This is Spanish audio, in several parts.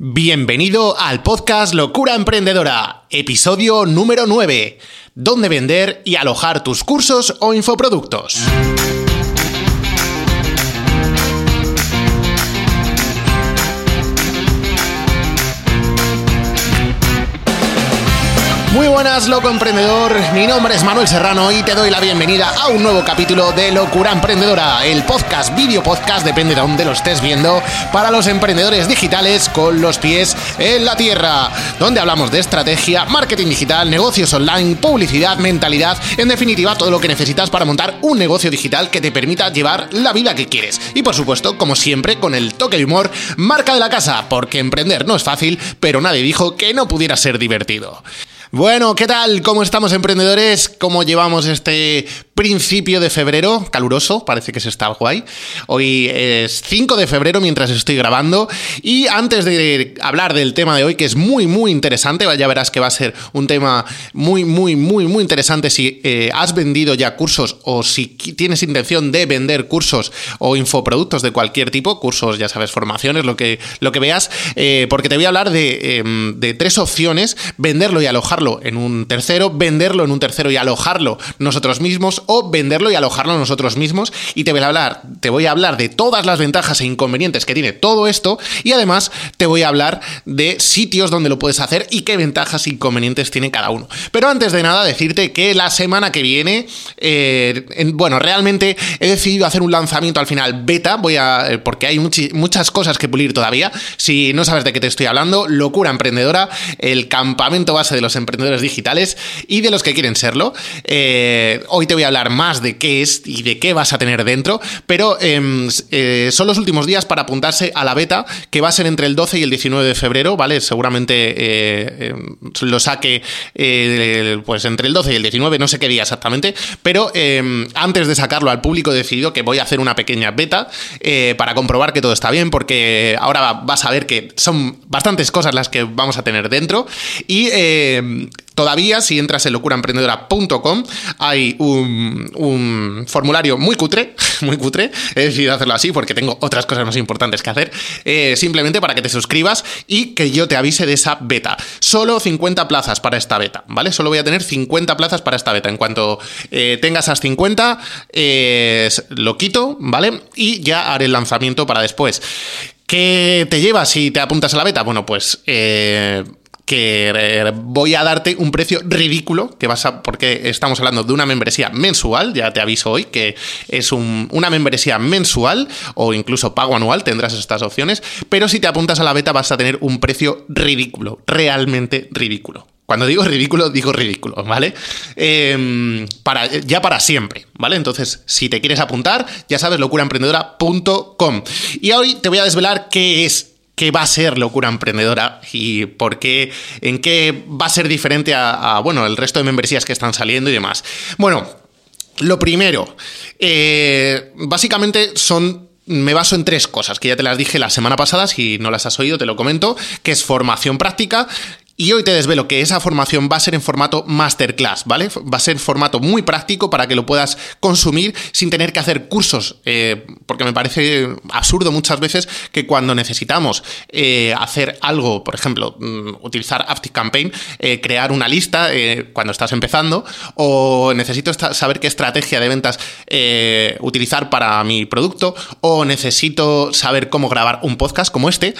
Bienvenido al podcast Locura Emprendedora, episodio número 9, donde vender y alojar tus cursos o infoproductos. Muy buenas, loco emprendedor. Mi nombre es Manuel Serrano y te doy la bienvenida a un nuevo capítulo de Locura Emprendedora, el podcast, vídeo podcast, depende de dónde lo estés viendo, para los emprendedores digitales con los pies en la tierra, donde hablamos de estrategia, marketing digital, negocios online, publicidad, mentalidad, en definitiva, todo lo que necesitas para montar un negocio digital que te permita llevar la vida que quieres. Y por supuesto, como siempre, con el toque de humor, marca de la casa, porque emprender no es fácil, pero nadie dijo que no pudiera ser divertido. Bueno, ¿qué tal? ¿Cómo estamos emprendedores? ¿Cómo llevamos este principio de febrero? Caluroso, parece que se está guay. Hoy es 5 de febrero mientras estoy grabando y antes de hablar del tema de hoy, que es muy, muy interesante, ya verás que va a ser un tema muy, muy, muy, muy interesante si eh, has vendido ya cursos o si tienes intención de vender cursos o infoproductos de cualquier tipo, cursos, ya sabes, formaciones, lo que, lo que veas, eh, porque te voy a hablar de, em, de tres opciones, venderlo y alojar en un tercero, venderlo en un tercero y alojarlo nosotros mismos, o venderlo y alojarlo nosotros mismos. Y te voy a hablar, te voy a hablar de todas las ventajas e inconvenientes que tiene todo esto, y además te voy a hablar de sitios donde lo puedes hacer y qué ventajas e inconvenientes tiene cada uno. Pero antes de nada, decirte que la semana que viene, eh, bueno, realmente he decidido hacer un lanzamiento al final beta, voy a, eh, porque hay muchas cosas que pulir todavía. Si no sabes de qué te estoy hablando, locura emprendedora, el campamento base de los emprendedores emprendedores digitales y de los que quieren serlo. Eh, hoy te voy a hablar más de qué es y de qué vas a tener dentro, pero em, eh, son los últimos días para apuntarse a la beta que va a ser entre el 12 y el 19 de febrero, ¿vale? Seguramente eh, em, lo saque pues entre el 12 y el 19, no sé qué día exactamente, pero em, antes de sacarlo al público he decidido que voy a hacer una pequeña beta para comprobar que todo está bien, porque ahora vas a ver que son bastantes cosas las que vamos a tener dentro y Todavía, si entras en locuraemprendedora.com, hay un, formulario muy cutre, muy cutre. He decidido hacerlo así porque tengo otras cosas más importantes que hacer. Eh, simplemente para que te suscribas y que yo te avise de esa beta. Solo 50 plazas para esta beta, ¿vale? Solo voy a tener 50 plazas para esta beta. En cuanto eh, tenga esas 50, eh, lo quito, ¿vale? Y ya haré el lanzamiento para después. ¿Qué te llevas si te apuntas a la beta? Bueno, pues que eh, voy a darte un precio ridículo, que vas porque estamos hablando de una membresía mensual, ya te aviso hoy que es una membresía mensual o incluso pago anual, tendrás estas opciones, pero si te apuntas a la beta vas a tener un precio ridículo, realmente ridículo. Cuando digo ridículo, digo ridículo, ¿vale? Em, para, ya para siempre, ¿vale? Entonces, si te quieres apuntar, ya sabes, locuraemprendedora.com. Y hoy te voy a desvelar qué es qué va a ser locura emprendedora y por qué, en qué va a ser diferente a, bueno, el resto de membresías que están saliendo y demás. Bueno, lo primero, eh, básicamente son me baso en tres cosas, que ya te las dije la semana pasada, si no las has oído te lo comento, que es formación práctica, y hoy te desvelo que esa formación va a ser en formato masterclass, ¿vale? Va a ser formato muy práctico para que lo puedas consumir sin tener que hacer cursos, eh, porque me parece absurdo muchas veces que cuando necesitamos eh, hacer algo, por ejemplo, mm, utilizar ActiveCampaign, eh, crear una lista cuando estás empezando, o necesito saber qué estrategia de ventas utilizar para mi producto, o necesito saber cómo grabar un podcast como este,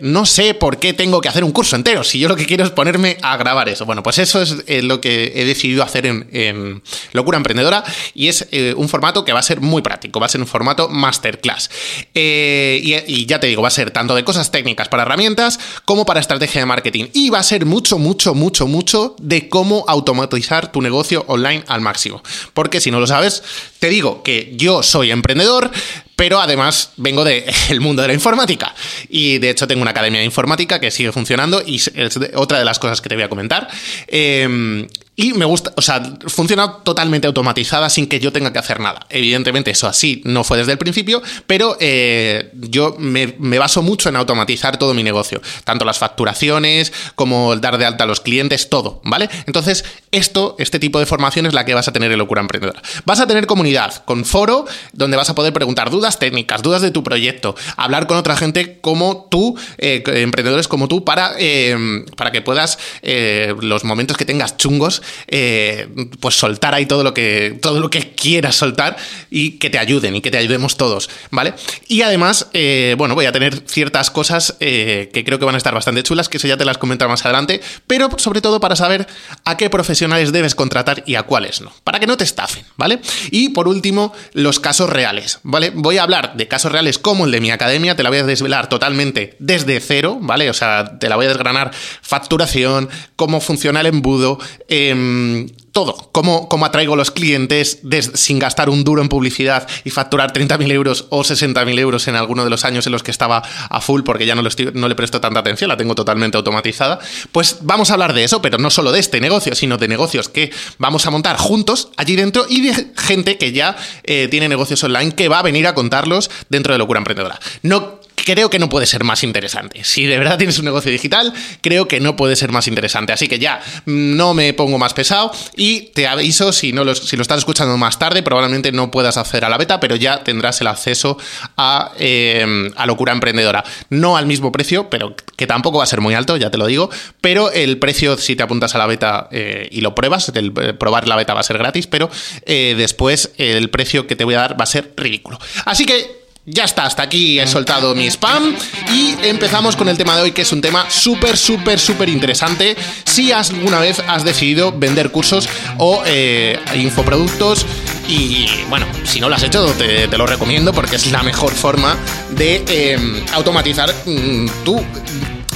no sé por qué tengo que hacer un curso entero si yo lo que quiero es ponerme a grabar eso. Bueno, pues eso es eh, lo que he decidido hacer en, Locura Emprendedora y es eh, un formato que va a ser muy práctico, va a ser un formato masterclass. Eh, y, ya te digo, va a ser tanto de cosas técnicas para herramientas como para estrategia de marketing. Y va a ser mucho, mucho, mucho, mucho de cómo automatizar tu negocio online al máximo. Porque si no lo sabes, te digo que yo soy emprendedor, pero además vengo del mundo de la informática. Y de hecho tengo una academia de informática que sigue funcionando y es otra de las cosas que te voy a comentar. Em, Y me gusta, o sea, funciona totalmente automatizada sin que yo tenga que hacer nada. Evidentemente, eso así no fue desde el principio, pero eh, yo me, baso mucho en automatizar todo mi negocio. Tanto las facturaciones como el dar de alta a los clientes, todo, ¿vale? Entonces, esto, este tipo de formación es la que vas a tener en Locura Emprendedora. Vas a tener comunidad con foro donde vas a poder preguntar dudas técnicas, dudas de tu proyecto, hablar con otra gente como tú, eh, emprendedores como tú, para, eh, para que puedas los momentos que tengas chungos eh, pues soltar ahí todo lo que todo lo que quieras soltar y que te ayuden y que te ayudemos todos, ¿vale? Y además, eh, bueno, voy a tener ciertas cosas eh, que creo que van a estar bastante chulas, que eso ya te las comentaré más adelante, pero sobre todo para saber a qué profesionales debes contratar y a cuáles no, para que no te estafen, ¿vale? Y por último, los casos reales, ¿vale? Voy a hablar de casos reales como el de mi academia, te la voy a desvelar totalmente desde cero, ¿vale? O sea, te la voy a desgranar facturación, cómo funciona el embudo, eh, Em, todo, cómo, cómo, atraigo los clientes sin gastar un duro en publicidad y facturar 30.000 euros o 60.000 euros en alguno de los años en los que estaba a full porque ya no, no le presto tanta atención, la tengo totalmente automatizada. Pues vamos a hablar de eso, pero no solo de este negocio, sino de negocios que vamos a montar juntos allí dentro y de gente que ya eh, tiene negocios online que va a venir a contarlos dentro de Locura Emprendedora. No creo que no puede ser más interesante. Si de verdad tienes un negocio digital, creo que no puede ser más interesante. Así que ya, no me pongo más pesado y te aviso, si, no lo, si lo estás escuchando más tarde, probablemente no puedas acceder a la beta, pero ya tendrás el acceso a, eh, Locura Emprendedora. No al mismo precio, pero que tampoco va a ser muy alto, ya te lo digo, pero el precio, si te apuntas a la beta eh, y lo pruebas, el, eh, probar la beta va a ser gratis, pero después el precio que te voy a dar va a ser ridículo. Así que ya está, hasta aquí he soltado mi spam y empezamos con el tema de hoy que es un tema súper, súper, súper interesante. Si alguna vez has decidido vender cursos o eh, infoproductos y bueno, si no lo has hecho te, lo recomiendo porque es la mejor forma de em, automatizar mm, tu...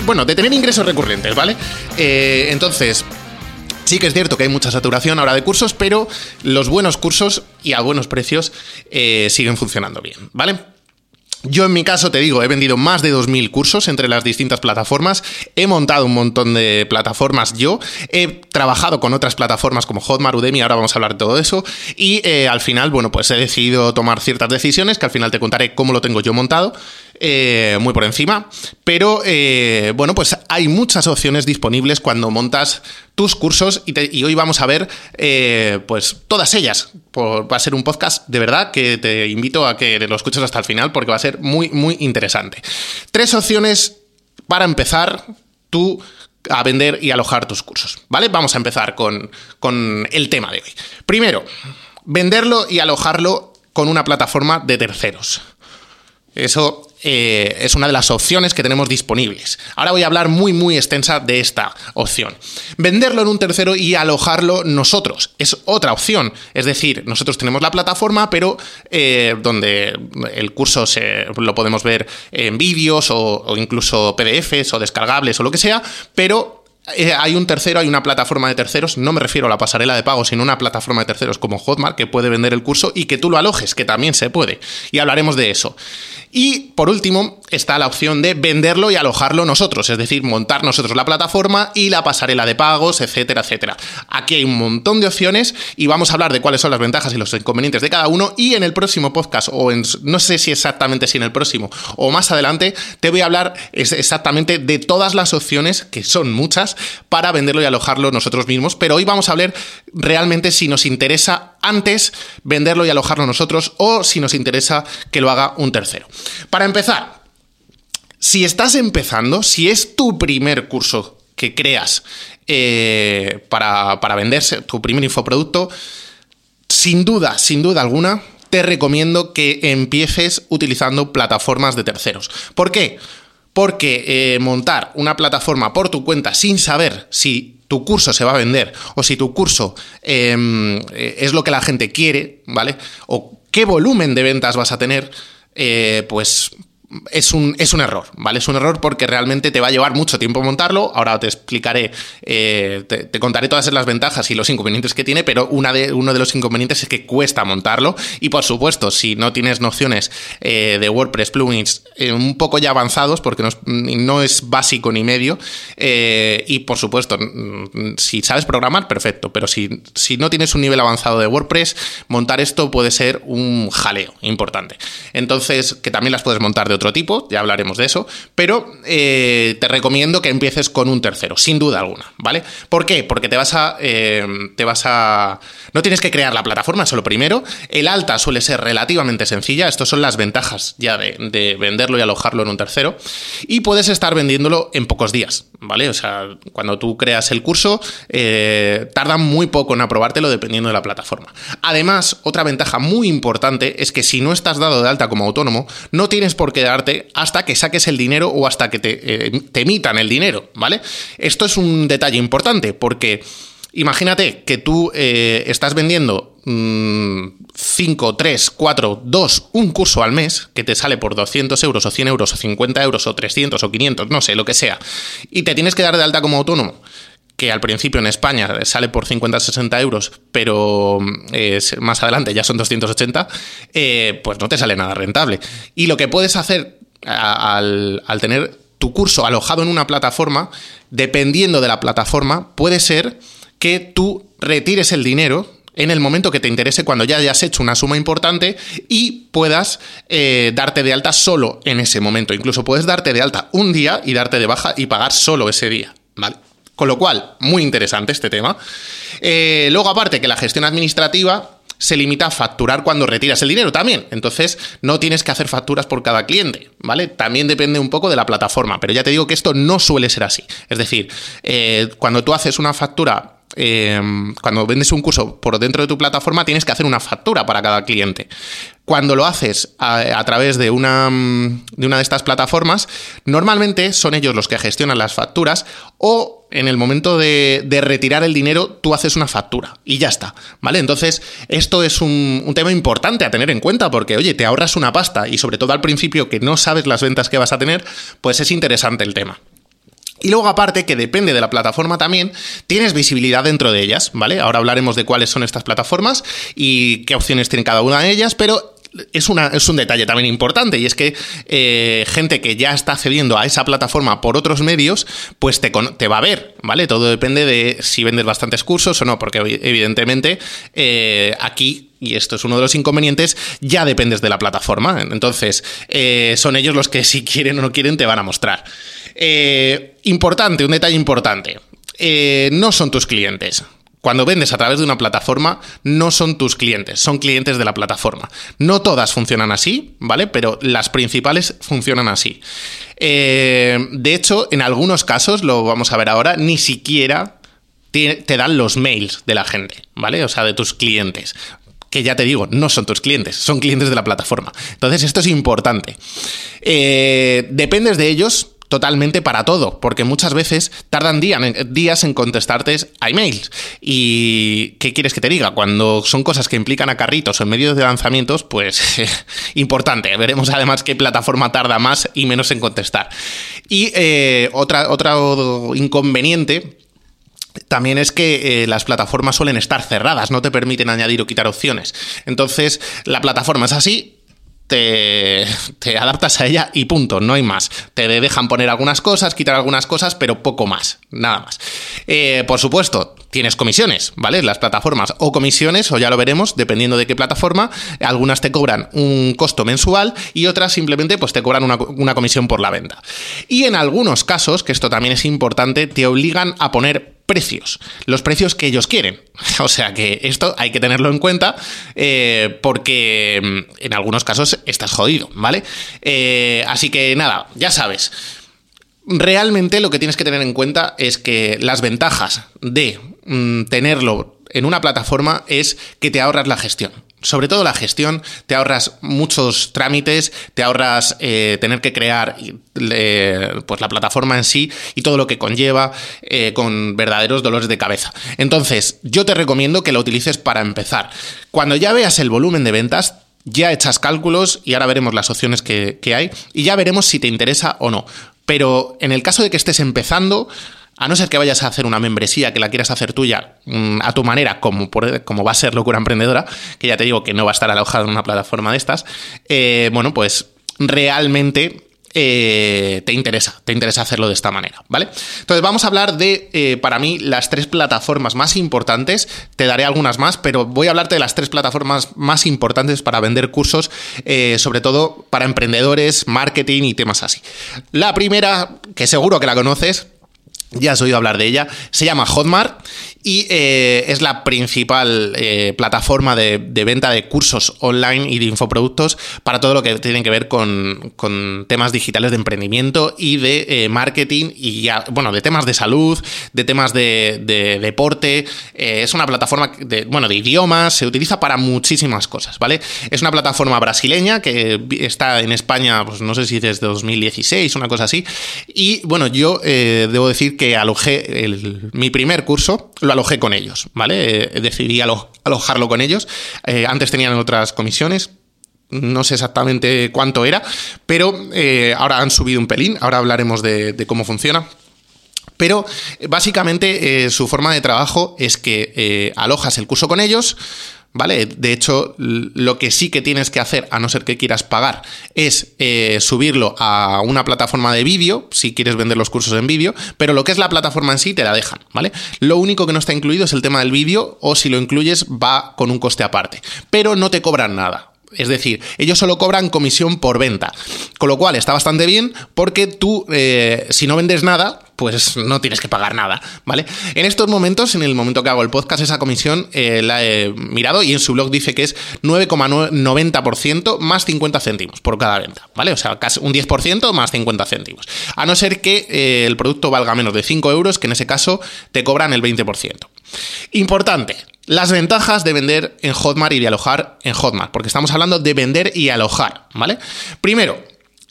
Bueno, de tener ingresos recurrentes, ¿vale? Eh, entonces, Sí que es cierto que hay mucha saturación ahora de cursos, pero los buenos cursos y a buenos precios eh, siguen funcionando bien, ¿vale? Yo en mi caso te digo, he vendido más de 2.000 cursos entre las distintas plataformas, he montado un montón de plataformas yo, he trabajado con otras plataformas como Hotmart, Udemy, ahora vamos a hablar de todo eso, y eh, al final, bueno, pues he decidido tomar ciertas decisiones que al final te contaré cómo lo tengo yo montado. Eh, muy por encima, pero eh, bueno, pues hay muchas opciones disponibles cuando montas tus cursos y, hoy vamos a ver eh, pues todas ellas. va a ser un podcast de verdad que te invito a que lo escuches hasta el final porque va a ser muy, muy interesante. Tres opciones para empezar tú a vender y alojar tus cursos, ¿vale? Vamos a empezar con, con el tema de hoy. Primero, venderlo y alojarlo con una plataforma de terceros. Eso eh, es una de las opciones que tenemos disponibles. Ahora voy a hablar muy, muy extensa de esta opción. Venderlo en un tercero y alojarlo nosotros es otra opción. Es decir, nosotros tenemos la plataforma, pero eh, donde el curso se, lo podemos ver en vídeos o, o incluso PDFs o descargables o lo que sea, pero eh, hay un tercero, hay una plataforma de terceros, no me refiero a la pasarela de pago, sino una plataforma de terceros como Hotmart que puede vender el curso y que tú lo alojes, que también se puede. Y hablaremos de eso. Y por último, está la opción de venderlo y alojarlo nosotros, es decir, montar nosotros la plataforma y la pasarela de pagos, etcétera, etcétera. Aquí hay un montón de opciones y vamos a hablar de cuáles son las ventajas y los inconvenientes de cada uno. Y en el próximo podcast, o en, no sé si exactamente si en el próximo o más adelante, te voy a hablar exactamente de todas las opciones, que son muchas, para venderlo y alojarlo nosotros mismos. Pero hoy vamos a ver realmente si nos interesa antes venderlo y alojarlo nosotros o si nos interesa que lo haga un tercero. Para empezar, si estás empezando, si es tu primer curso que creas eh, para, para venderse, tu primer infoproducto, sin duda, sin duda alguna, te recomiendo que empieces utilizando plataformas de terceros. ¿Por qué? Porque eh, montar una plataforma por tu cuenta sin saber si tu curso se va a vender o si tu curso em, eh, es lo que la gente quiere, ¿vale? O qué volumen de ventas vas a tener, eh, pues es un, es un error, ¿vale? Es un error porque realmente te va a llevar mucho tiempo montarlo. Ahora te explicaré, eh, te, contaré todas las ventajas y los inconvenientes que tiene, pero una de, uno de los inconvenientes es que cuesta montarlo. Y por supuesto, si no tienes nociones eh, de WordPress plugins eh, un poco ya avanzados, porque no es, no es básico ni medio, y por supuesto, si sabes programar, perfecto, pero si, si no tienes un nivel avanzado de WordPress, montar esto puede ser un jaleo importante. Entonces, que también las puedes montar de otro tipo, ya hablaremos de eso, pero eh, te recomiendo que empieces con un tercero, sin duda alguna, ¿vale? ¿Por qué? Porque te vas a. Eh, te vas a. No tienes que crear la plataforma, eso lo primero. El alta suele ser relativamente sencilla. Estas son las ventajas ya de, venderlo y alojarlo en un tercero. Y puedes estar vendiéndolo en pocos días, ¿vale? O sea, cuando tú creas el curso, eh, tardan muy poco en aprobártelo dependiendo de la plataforma. Además, otra ventaja muy importante es que si no estás dado de alta como autónomo, no tienes por qué darte hasta que saques el dinero o hasta que te, eh, emitan el dinero, ¿vale? Esto es un detalle importante porque imagínate que tú eh, estás vendiendo 5, 3, 4, 2, un curso al mes que te sale por 200 euros o 100 euros o 50 euros o 300 o 500, no sé, lo que sea, y te tienes que dar de alta como autónomo que al principio en España sale por 50-60 euros, pero eh, más adelante ya son 280, eh, pues no te sale nada rentable. Y lo que puedes hacer al, tener tu curso alojado en una plataforma, dependiendo de la plataforma, puede ser que tú retires el dinero en el momento que te interese cuando ya hayas hecho una suma importante y puedas eh, darte de alta solo en ese momento. Incluso puedes darte de alta un día y darte de baja y pagar solo ese día, ¿vale? Con lo cual, muy interesante este tema. Eh, luego, aparte que la gestión administrativa se limita a facturar cuando retiras el dinero también. Entonces, no tienes que hacer facturas por cada cliente, ¿vale? También depende un poco de la plataforma, pero ya te digo que esto no suele ser así. Es decir, eh, cuando tú haces una factura Em, cuando vendes un curso por dentro de tu plataforma, tienes que hacer una factura para cada cliente. Cuando lo haces a, través de una, de una de estas plataformas, normalmente son ellos los que gestionan las facturas o en el momento de, retirar el dinero, tú haces una factura y ya está, ¿vale? Entonces, esto es un, un, tema importante a tener en cuenta porque, oye, te ahorras una pasta y sobre todo al principio que no sabes las ventas que vas a tener, pues es interesante el tema. Y luego aparte, que depende de la plataforma también, tienes visibilidad dentro de ellas, ¿vale? Ahora hablaremos de cuáles son estas plataformas y qué opciones tiene cada una de ellas, pero es, una, es un detalle también importante y es que eh, gente que ya está accediendo a esa plataforma por otros medios, pues te, te, va a ver, ¿vale? Todo depende de si vendes bastantes cursos o no, porque evidentemente eh, aquí y esto es uno de los inconvenientes, ya dependes de la plataforma. Entonces, eh, son ellos los que si quieren o no quieren te van a mostrar. importante, un detalle importante. no son tus clientes. Cuando vendes a través de una plataforma, no son tus clientes, son clientes de la plataforma. No todas funcionan así, ¿vale? Pero las principales funcionan así. Eh, de hecho, en algunos casos, lo vamos a ver ahora, ni siquiera te, dan los mails de la gente, ¿vale? O sea, de tus clientes que ya te digo, no son tus clientes, son clientes de la plataforma. Entonces, esto es importante. Eh, dependes de ellos totalmente para todo, porque muchas veces tardan días en contestarte a emails. ¿Y qué quieres que te diga? Cuando son cosas que implican a carritos o en medio de lanzamientos, pues importante. Veremos además qué plataforma tarda más y menos en contestar. Y eh, otra, otro inconveniente también es que eh, las plataformas suelen estar cerradas, no te permiten añadir o quitar opciones. Entonces, la plataforma es así, te, adaptas a ella y punto, no hay más. Te dejan poner algunas cosas, quitar algunas cosas, pero poco más, nada más. Eh, por supuesto, tienes comisiones, ¿vale? Las plataformas o comisiones, o ya lo veremos, dependiendo de qué plataforma, algunas te cobran un costo mensual y otras simplemente pues te cobran una, una comisión por la venta. Y en algunos casos, que esto también es importante, te obligan a poner precios, los precios que ellos quieren. O sea que esto hay que tenerlo en cuenta eh, porque mm, en algunos casos estás jodido, ¿vale? Eh, así que nada, ya sabes. Realmente lo que tienes que tener en cuenta es que las ventajas de mm, tenerlo en una plataforma es que te ahorras la gestión sobre todo la gestión, te ahorras muchos trámites, te ahorras eh, tener que crear pues la plataforma en sí y todo lo que conlleva eh, con verdaderos dolores de cabeza. Entonces, yo te recomiendo que lo utilices para empezar. Cuando ya veas el volumen de ventas, ya echas cálculos y ahora veremos las opciones que hay y ya veremos si te interesa o no. Pero en el caso de que estés empezando, a no ser que vayas a hacer una membresía que la quieras hacer tuya mm, a tu manera, como, como va a ser Locura Emprendedora, que ya te digo que no va a estar alojado en una plataforma de estas, eh, bueno, pues realmente eh, te interesa, te interesa hacerlo de esta manera, ¿vale? Entonces vamos a hablar de, eh, para mí, las tres plataformas más importantes, te daré algunas más, pero voy a hablarte de las tres plataformas más importantes para vender cursos, sobre todo para emprendedores, marketing y temas así. La primera, que seguro que la conoces, ya has oído hablar de ella, se llama Hotmart y eh, es la principal eh, plataforma de, venta de cursos online y de infoproductos para todo lo que tiene que ver con, temas digitales de emprendimiento y de eh, marketing y ya, bueno, de temas de salud, de temas de, deporte. es una plataforma de, bueno, de idiomas, se utiliza para muchísimas cosas, ¿vale? Es una plataforma brasileña que está en España, pues no sé si desde 2016, una cosa así. Y bueno, yo debo decir que alojé mi primer curso, lo alojé con ellos, ¿vale? Eh, decidí alojarlo con ellos. Eh, antes tenían otras comisiones, no sé exactamente cuánto era, pero eh, ahora han subido un pelín, ahora hablaremos de, cómo funciona. Pero básicamente su forma de trabajo es que alojas el curso con ellos, ¿vale? De hecho, lo que sí que tienes que hacer, a no ser que quieras pagar, es eh, subirlo a una plataforma de vídeo, si quieres vender los cursos en vídeo, pero lo que es la plataforma en sí te la dejan, ¿vale? Lo único que no está incluido es el tema del vídeo, o si lo incluyes va con un coste aparte, pero no te cobran nada. Es decir, ellos solo cobran comisión por venta. Con lo cual está bastante bien porque tú, eh, si no vendes nada, pues no tienes que pagar nada, ¿vale? En estos momentos, en el momento que hago el podcast, esa comisión eh, la he mirado y en su blog dice que es 9,90% más 50 céntimos por cada venta, ¿vale? O sea, casi un 10% más 50 céntimos. A no ser que eh, el producto valga menos de 5 euros, que en ese caso te cobran el 20%. Importante, las ventajas de vender en Hotmart y de alojar en Hotmart, porque estamos hablando de vender y alojar, ¿vale? Primero,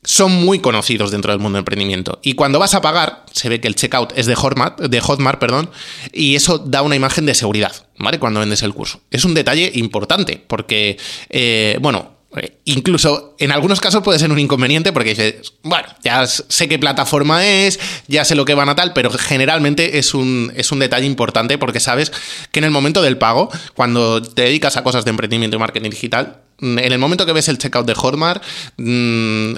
son muy conocidos dentro del mundo del emprendimiento. Y cuando vas a pagar, se ve que el checkout es de Hotmart, de Hotmart, perdón, y eso da una imagen de seguridad, ¿vale? Cuando vendes el curso. Es un detalle importante, porque, eh, bueno, incluso en algunos casos puede ser un inconveniente porque dices, bueno, ya sé qué plataforma es, ya sé lo que van a tal, pero generalmente es un, es un detalle importante porque sabes que en el momento del pago, cuando te dedicas a cosas de emprendimiento y marketing digital, mm, en el momento que ves el checkout de Hotmart, mm,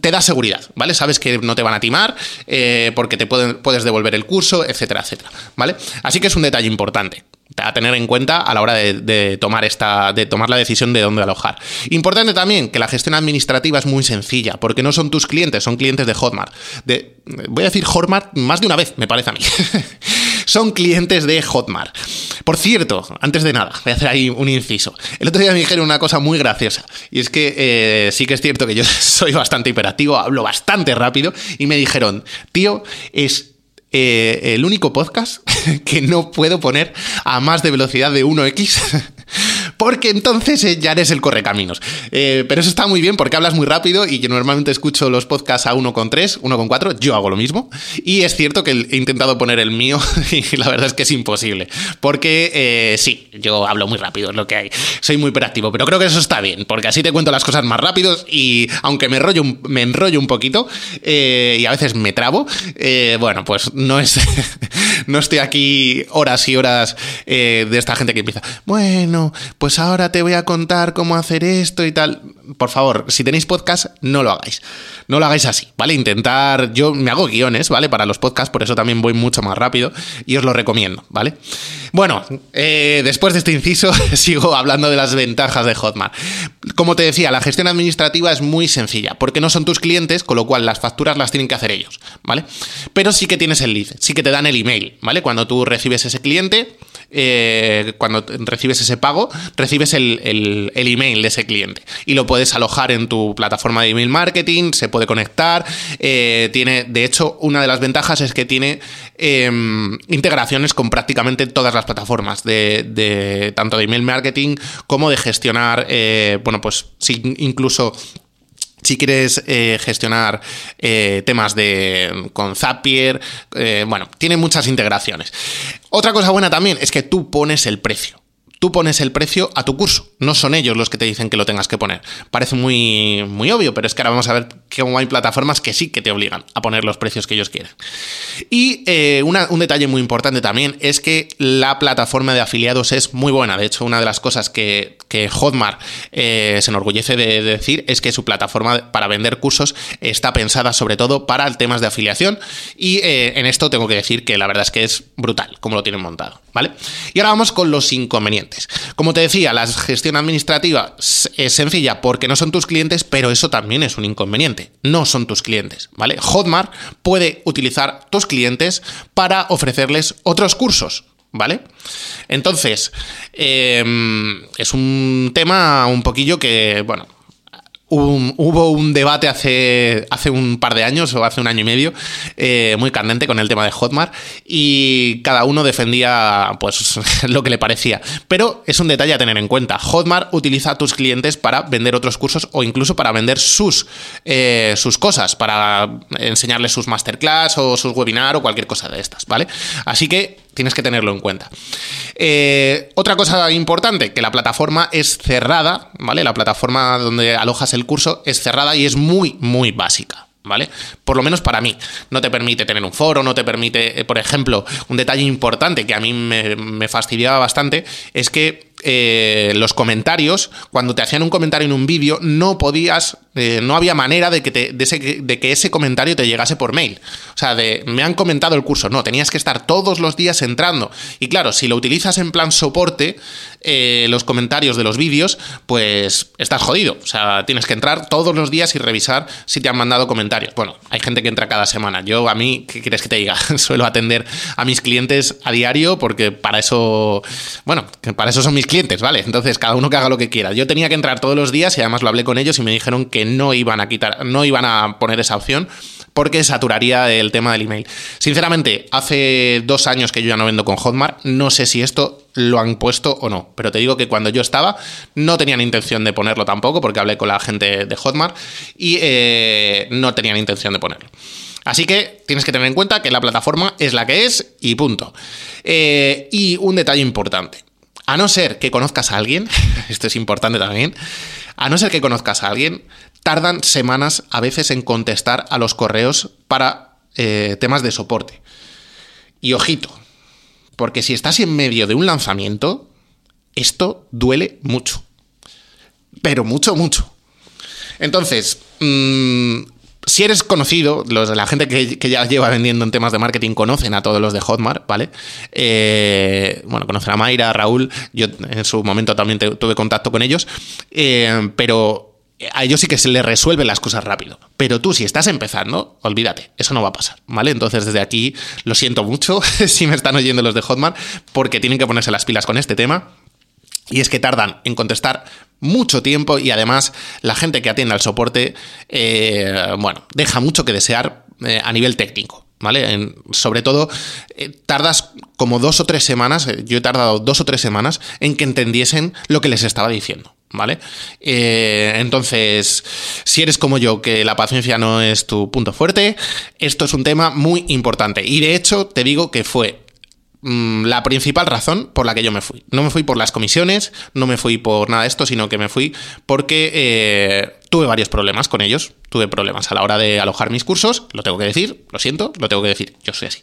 te da seguridad, ¿vale? Sabes que no te van a timar eh, porque te puedes devolver el curso, etcétera, etcétera, ¿vale? Así que es un detalle importante a tener en cuenta a la hora de, tomar esta, de tomar la decisión de dónde alojar. Importante también que la gestión administrativa es muy sencilla, porque no son tus clientes, son clientes de Hotmart. De, voy a decir Hotmart más de una vez, me parece a mí. son clientes de Hotmart. Por cierto, antes de nada, voy a hacer ahí un inciso. El otro día me dijeron una cosa muy graciosa, y es que eh, sí que es cierto que yo soy bastante hiperactivo, hablo bastante rápido, y me dijeron, tío, es eh, el único podcast que no puedo poner a más de velocidad de 1x porque entonces eh, ya eres el correcaminos. Eh, pero eso está muy bien porque hablas muy rápido y yo normalmente escucho los podcasts a 1,3, 1,4, yo hago lo mismo. Y es cierto que he intentado poner el mío y la verdad es que es imposible. Porque eh, sí, yo hablo muy rápido, es lo que hay. Soy muy hiperactivo, pero creo que eso está bien, porque así te cuento las cosas más rápido y aunque me, enrollo un, me enrollo un poquito y a veces me trabo, bueno, pues no es... no estoy aquí horas y horas de esta gente que empieza, bueno, pues pues ahora te voy a contar cómo hacer esto y tal. Por favor, si tenéis podcast, no lo hagáis. No lo hagáis así, ¿vale? Intentar, yo me hago guiones, ¿vale? Para los podcasts, por eso también voy mucho más rápido y os lo recomiendo, ¿vale? Bueno, eh, después de este inciso, sigo hablando de las ventajas de Hotmart. Como te decía, la gestión administrativa es muy sencilla, porque no son tus clientes, con lo cual las facturas las tienen que hacer ellos, ¿vale? Pero sí que tienes el lead, sí que te dan el email, ¿vale? Cuando tú recibes ese cliente, eh, cuando recibes ese pago, recibes el, email de ese cliente y lo puedes alojar en tu plataforma de email marketing, se puede conectar, eh, tiene, de hecho, una de las ventajas es que tiene em, integraciones con prácticamente todas las plataformas de, tanto de email marketing como de gestionar, eh, bueno, pues incluso si quieres eh, gestionar eh, temas de con Zapier, eh, bueno, tiene muchas integraciones. Otra cosa buena también es que tú pones el precio. tú pones el precio a tu curso, no son ellos los que te dicen que lo tengas que poner. Parece muy, muy obvio, pero es que ahora vamos a ver cómo hay plataformas que sí que te obligan a poner los precios que ellos quieren. Y un detalle muy importante también es que la plataforma de afiliados es muy buena. De hecho, una de las cosas que, Hotmart eh, se enorgullece de, decir es que su plataforma para vender cursos está pensada sobre todo para temas de afiliación. Y eh, en esto tengo que decir que la verdad es que es brutal como lo tienen montado. ¿Vale? Y ahora vamos con los inconvenientes. Como te decía, la gestión administrativa es sencilla porque no son tus clientes, pero eso también es un inconveniente. No son tus clientes, ¿vale? Hotmart puede utilizar tus clientes para ofrecerles otros cursos. ¿Vale? Entonces, em, es un tema un poquillo que, bueno, hubo un debate hace, hace un par de años o hace un año y medio eh, muy candente con el tema de Hotmart y cada uno defendía pues lo que le parecía. Pero es un detalle a tener en cuenta. Hotmart utiliza a tus clientes para vender otros cursos o incluso para vender sus, eh, sus cosas, para enseñarles sus masterclass o sus webinar o cualquier cosa de estas, ¿vale? Así que tienes que tenerlo en cuenta. Eh, otra cosa importante, que la plataforma es cerrada, ¿vale? La plataforma donde alojas el curso es cerrada y es muy, muy básica. ¿Vale? Por lo menos para mí. No te permite tener un foro, no te permite, eh, por ejemplo, un detalle importante que a mí me, me fastidiaba bastante es que eh, los comentarios, cuando te hacían un comentario en un vídeo, no podías, eh, no había manera de que, de, ese, de que ese comentario te llegase por mail. O sea, de me han comentado el curso. No, tenías que estar todos los días entrando. Y claro, si lo utilizas en plan soporte, eh, los comentarios de los vídeos, pues estás jodido. O sea, tienes que entrar todos los días y revisar si te han mandado comentarios. Bueno, hay gente que entra cada semana. Yo, a mí, ¿qué quieres que te diga? Suelo atender a mis clientes a diario porque para eso, bueno, para eso son mis clientes, ¿vale? Entonces, cada uno que haga lo que quiera. Yo tenía que entrar todos los días y además lo hablé con ellos y me dijeron que no iban a quitar, no iban a poner esa opción porque saturaría el tema del email. Sinceramente, hace dos años que yo ya no vendo con Hotmart, no sé si esto lo han puesto o no, pero te digo que cuando yo estaba no tenían intención de ponerlo tampoco, porque hablé con la gente de Hotmart y eh, no tenían intención de ponerlo. Así que tienes que tener en cuenta que la plataforma es la que es y punto. Eh, y un detalle importante. A no ser que conozcas a alguien, esto es importante también, a no ser que conozcas a alguien, tardan semanas a veces en contestar a los correos para eh, temas de soporte. Y ojito, porque si estás en medio de un lanzamiento, esto duele mucho. Pero mucho, mucho. Entonces, mmm, si eres conocido, los la gente que, ya lleva vendiendo en temas de marketing conocen a todos los de Hotmart, ¿vale? Eh, bueno, conocen a Mayra, a Raúl, yo en su momento también tuve contacto con ellos, eh, pero a ellos sí que se les resuelven las cosas rápido. Pero tú, si estás empezando, olvídate, eso no va a pasar, ¿vale? Entonces, desde aquí lo siento mucho si me están oyendo los de Hotmart, porque tienen que ponerse las pilas con este tema. Y es que tardan en contestar mucho tiempo y además la gente que atiende al soporte, eh, bueno, deja mucho que desear eh, a nivel técnico. ¿Vale? sobre todo, eh, tardas como dos o tres semanas, yo he tardado dos o tres semanas en que entendiesen lo que les estaba diciendo. ¿Vale? entonces, si eres como yo, que la paciencia no es tu punto fuerte, esto es un tema muy importante. Y de hecho, te digo que fue Mm, la principal razón por la que yo me fui. No me fui por las comisiones, no me fui por nada de esto, sino que me fui porque eh, tuve varios problemas con ellos. Tuve problemas a la hora de alojar mis cursos, lo tengo que decir, lo siento, lo tengo que decir, yo soy así.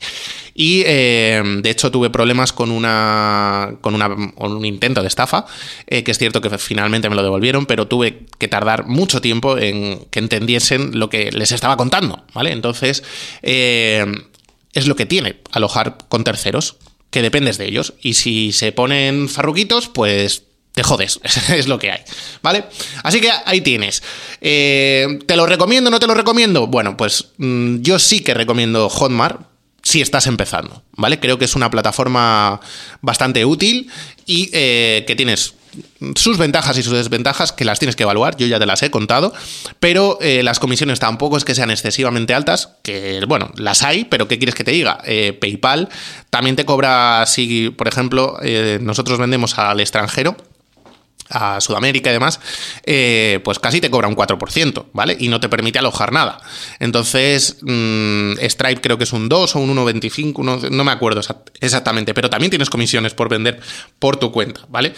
Y eh, de hecho tuve problemas con una con, una, un intento de estafa, eh, que es cierto que finalmente me lo devolvieron, pero tuve que tardar mucho tiempo en que entendiesen lo que les estaba contando, ¿vale? Entonces, es lo que tiene alojar con terceros dependes de ellos. Y si se ponen farruquitos, pues te jodes, es lo que hay, ¿vale? Así que ahí tienes. Eh, ¿Te lo recomiendo no te lo recomiendo? Bueno, pues mm, yo sí que recomiendo Hotmart si estás empezando, ¿vale? Creo que es una plataforma bastante útil y eh, que tienes sus ventajas y sus desventajas que las tienes que evaluar, yo ya te las he contado, pero eh, las comisiones tampoco es que sean excesivamente altas, que bueno, las hay, pero ¿qué quieres que te diga? Eh, PayPal también te cobra, si por ejemplo eh, nosotros vendemos al extranjero, a Sudamérica y demás, pues casi te cobra un 4%, ¿vale? Y no te permite alojar nada. Entonces, mm, Stripe creo que es un 2 o un 1,25, no, no me acuerdo exactamente, pero también tienes comisiones por vender por tu cuenta, ¿vale?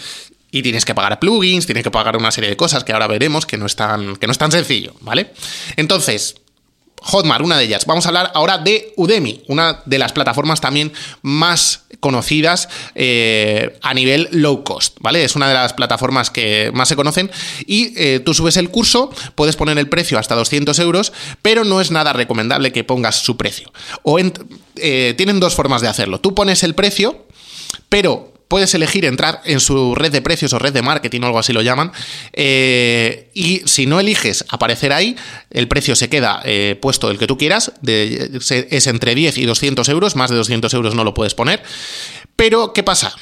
Y tienes que pagar plugins, tienes que pagar una serie de cosas que ahora veremos que no es tan, que no es tan sencillo, ¿vale? Entonces, Hotmart, una de ellas. Vamos a hablar ahora de Udemy, una de las plataformas también más conocidas eh, a nivel low cost, ¿vale? Es una de las plataformas que más se conocen y eh, tú subes el curso, puedes poner el precio hasta 200 euros, pero no es nada recomendable que pongas su precio. O eh, tienen dos formas de hacerlo. Tú pones el precio, pero puedes elegir entrar en su red de precios o red de marketing o algo así lo llaman. Eh, y si no eliges aparecer ahí, el precio se queda eh, puesto el que tú quieras. es entre 10 y 200 euros. Más de 200 euros no lo puedes poner. Pero, ¿qué pasa?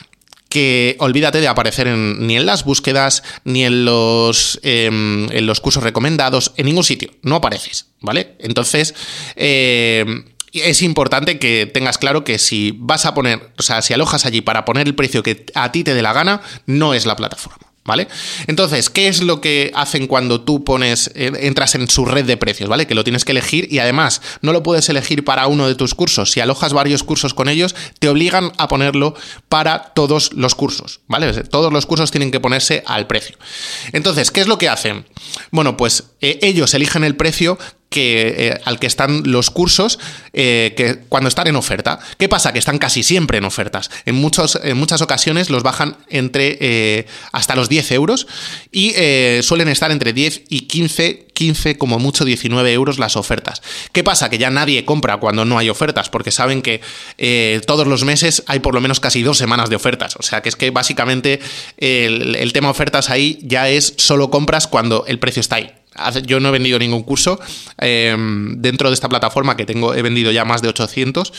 que olvídate de aparecer ni en las búsquedas, ni en los, em, en los cursos recomendados, en ningún sitio. No apareces, ¿vale? Entonces, eh, es importante que tengas claro que si vas a poner, o sea, si alojas allí para poner el precio que a ti te dé la gana, no es la plataforma. ¿Vale? Entonces, ¿qué es lo que hacen cuando tú pones, eh, entras en su red de precios, ¿vale? Que lo tienes que elegir y además no lo puedes elegir para uno de tus cursos. Si alojas varios cursos con ellos, te obligan a ponerlo para todos los cursos, ¿vale? Todos los cursos tienen que ponerse al precio. Entonces, ¿qué es lo que hacen? Bueno, pues eh, ellos eligen el precio que, eh, al que están los cursos eh, que cuando están en oferta. ¿Qué pasa? Que están casi siempre en ofertas. En, muchos, en muchas ocasiones los bajan entre eh, hasta los 10 euros y suelen estar entre 10 y 15, 15 como mucho 19 euros las ofertas. ¿Qué pasa? Que ya nadie compra cuando no hay ofertas porque saben que todos los meses hay por lo menos casi dos semanas de ofertas. O sea que es que básicamente el, el tema ofertas ahí ya es solo compras cuando el precio está ahí yo no he vendido ningún curso. Em, dentro de esta plataforma que tengo, he vendido ya más de 800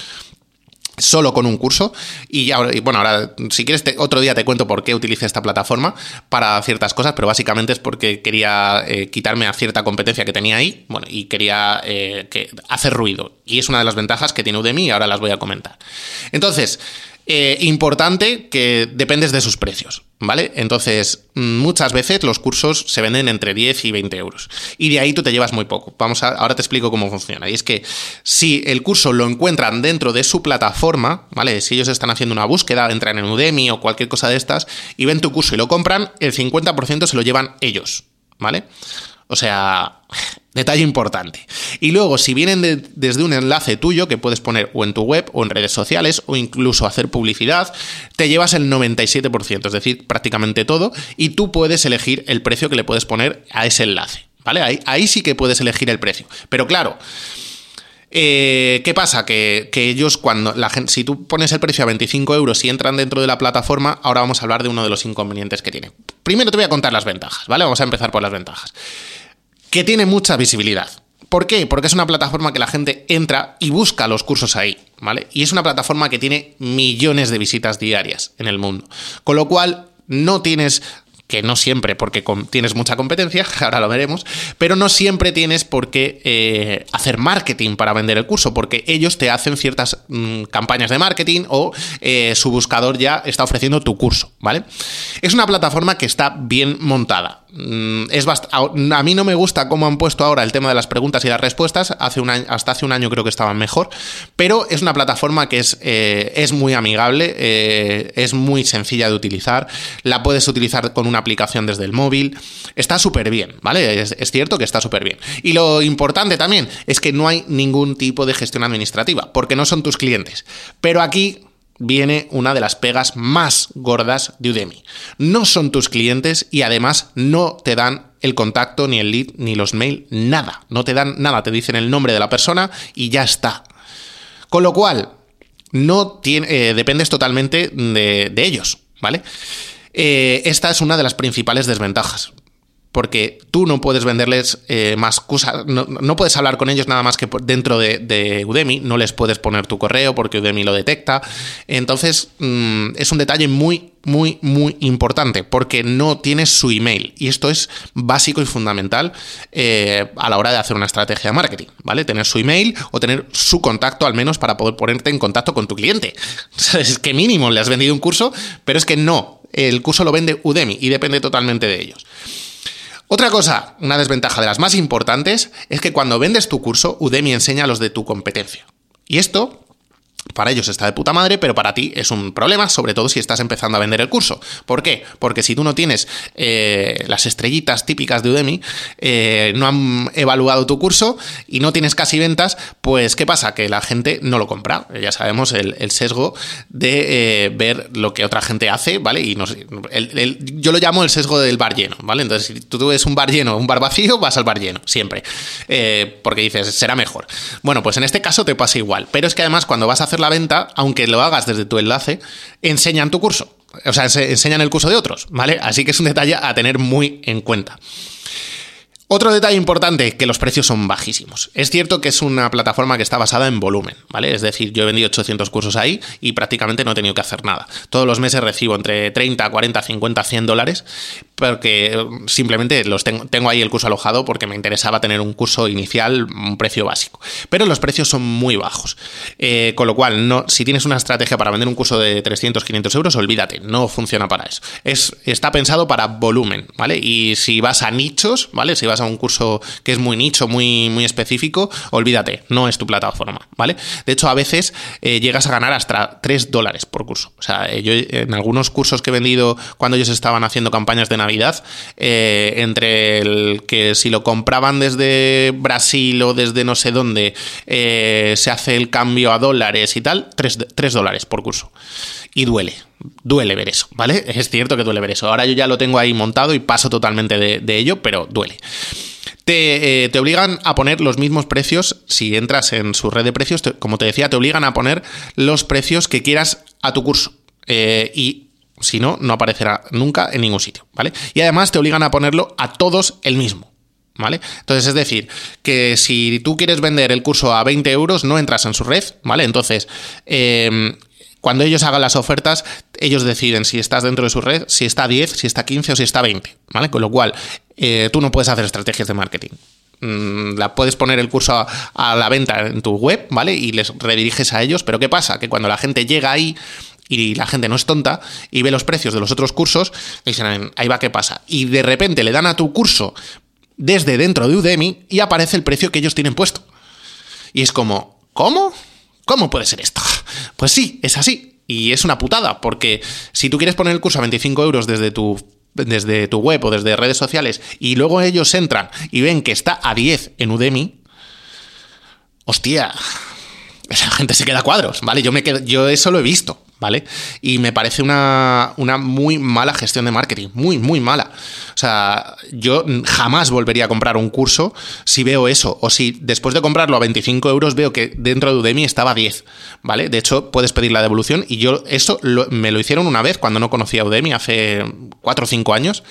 solo con un curso y, ahora, bueno, ahora si quieres otro día te cuento por qué utilicé esta plataforma para ciertas cosas, pero básicamente es porque quería eh, quitarme a cierta competencia que tenía ahí, bueno, y quería eh, hacer ruido. Y es una de las ventajas que tiene Udemy y ahora las voy a comentar. Entonces, eh, importante que dependes de sus precios, ¿vale? Entonces, muchas veces los cursos se venden entre 10 y 20 euros. Y de ahí tú te llevas muy poco. Vamos a, ahora te explico cómo funciona. Y es que si el curso lo encuentran dentro de su plataforma, ¿vale? Si ellos están haciendo una búsqueda, entran en Udemy o cualquier cosa de estas y ven tu curso y lo compran, el 50% se lo llevan ellos, ¿vale? O sea, detalle importante. Y luego, si vienen desde un enlace tuyo que puedes poner o en tu web o en redes sociales o incluso hacer publicidad, te llevas el 97%, es decir, prácticamente todo, y tú puedes elegir el precio que le puedes poner a ese enlace. ¿Vale? Ahí, ahí sí que puedes elegir el precio. Pero claro, eh, ¿Qué pasa? Que, ellos, cuando si tú pones el precio a 25 euros y entran dentro de la plataforma, ahora vamos a hablar de uno de los inconvenientes que tiene. Primero te voy a contar las ventajas, ¿vale? Vamos a empezar por las ventajas que tiene mucha visibilidad. ¿Por qué? Porque es una plataforma que la gente entra y busca los cursos ahí, ¿vale? Y es una plataforma que tiene millones de visitas diarias en el mundo. Con lo cual, no tienes que no siempre, porque tienes mucha competencia, ahora lo veremos, pero no siempre tienes por qué eh, hacer marketing para vender el curso, porque ellos te hacen ciertas mm, campañas de marketing o eh, su buscador ya está ofreciendo tu curso, ¿vale? Es una plataforma que está bien montada. Mm, es a mí no me gusta cómo han puesto ahora el tema de las preguntas y las respuestas. Hace un hasta hace un año creo que estaban mejor. Pero es una plataforma que es, eh, es muy amigable, eh, es muy sencilla de utilizar. La puedes utilizar con una aplicación desde el móvil. Está súper bien, ¿vale? Es, es, cierto que está súper bien. Y lo importante también es que no hay ningún tipo de gestión administrativa, porque no son tus clientes. Pero aquí viene una de las pegas más gordas de Udemy. No son tus clientes y además no te dan el contacto, ni el lead, ni los mail, nada. No te dan nada, te dicen el nombre de la persona y ya está. Con lo cual, no eh, dependes totalmente de, ellos, ¿vale? Eh, esta es una de las principales desventajas porque tú no puedes venderles eh, más cosas, no, puedes hablar con ellos nada más que dentro de, Udemy, no les puedes poner tu correo porque Udemy lo detecta. Entonces, mm, es un detalle muy, muy, muy importante porque no tienes su email y esto es básico y fundamental eh, a la hora de hacer una estrategia de marketing, ¿vale? Tener su email o tener su contacto al menos para poder ponerte en contacto con tu cliente. Es que mínimo le has vendido un curso, pero es que no el curso lo vende Udemy y depende totalmente de ellos. Otra cosa, una desventaja de las más importantes, es que cuando vendes tu curso, Udemy enseña los de tu competencia. Y esto para ellos está de puta madre, pero para ti es un problema, sobre todo si estás empezando a vender el curso. ¿Por qué? Porque si tú no tienes eh, las estrellitas típicas de Udemy, eh, no han evaluado tu curso y no tienes casi ventas, pues ¿qué pasa? Que la gente no lo compra. Ya sabemos el, sesgo de eh, ver lo que otra gente hace, ¿vale? Y no yo lo llamo el sesgo del bar lleno, ¿vale? Entonces, si tú ves un bar lleno, un bar vacío, vas al bar lleno, siempre. porque dices, será mejor. Bueno, pues en este caso te pasa igual. Pero es que además cuando vas a hacer la venta, aunque lo hagas desde tu enlace, enseñan tu curso. O sea, enseñan el curso de otros, ¿vale? Así que es un detalle a tener muy en cuenta. Otro detalle importante, que los precios son bajísimos. Es cierto que es una plataforma que está basada en volumen, ¿vale? Es decir, yo he vendido 800 cursos ahí y prácticamente no he tenido que hacer nada. Todos los meses recibo entre 30, 40, 50, 100 dólares porque simplemente los tengo, tengo ahí el curso alojado porque me interesaba tener un curso inicial, un precio básico. Pero los precios son muy bajos. Eh, con lo cual, no, si tienes una estrategia para vender un curso de 300, 500 euros, olvídate, no funciona para eso. Es, está pensado para volumen, ¿vale? Y si vas a nichos, ¿vale? Si vas a un curso que es muy nicho, muy, muy específico, olvídate, no es tu plataforma, ¿vale? De hecho, a veces eh, llegas a ganar hasta 3 dólares por curso. O sea, eh, yo en algunos cursos que he vendido cuando ellos estaban haciendo campañas de Eh, entre el que si lo compraban desde Brasil o desde no sé dónde, se hace el cambio a dólares y tal, 3, 3 dólares por curso. Y duele, duele ver eso, ¿vale? Es cierto que duele ver eso. Ahora yo ya lo tengo ahí montado y paso totalmente de, ello, pero duele. Eh, te, obligan a poner los mismos precios, si entras en su red de precios, como te decía, te obligan a poner los precios que quieras a tu curso. Eh, y si no, no aparecerá nunca en ningún sitio, ¿vale? Y además te obligan a ponerlo a todos el mismo. ¿Vale? Entonces, es decir, que si tú quieres vender el curso a 20 euros, no entras en su red, ¿vale? Entonces, eh, cuando ellos hagan las ofertas, ellos deciden si estás dentro de su red, si está 10, si está 15 o si está 20, ¿vale? Con lo cual, eh, tú no puedes hacer estrategias de marketing. Mm, la puedes poner el curso a, la venta en tu web, ¿vale? Y les rediriges a ellos, pero ¿qué pasa? Que cuando la gente llega ahí y la gente no es tonta y ve los precios de los otros cursos, dicen, ahí va, ¿qué pasa? Y de repente le dan a tu curso desde dentro de Udemy y aparece el precio que ellos tienen puesto. Y es como, ¿cómo? ¿Cómo puede ser esto? Pues sí, es así. Y es una putada, porque si tú quieres poner el curso a 25 euros desde tu desde tu web o desde redes sociales y luego ellos entran y ven que está a 10 en Udemy, hostia, esa gente se queda a cuadros, ¿vale? Yo, me quedo, yo eso lo he visto. ¿Vale? Y me parece una, muy mala gestión de marketing, muy, muy mala. O sea, yo jamás volvería a comprar un curso si veo eso, o si después de comprarlo a 25 euros veo que dentro de Udemy estaba a 10, ¿vale? De hecho, puedes pedir la devolución y yo eso me lo hicieron una vez cuando no conocía Udemy, hace 4 o 5 años,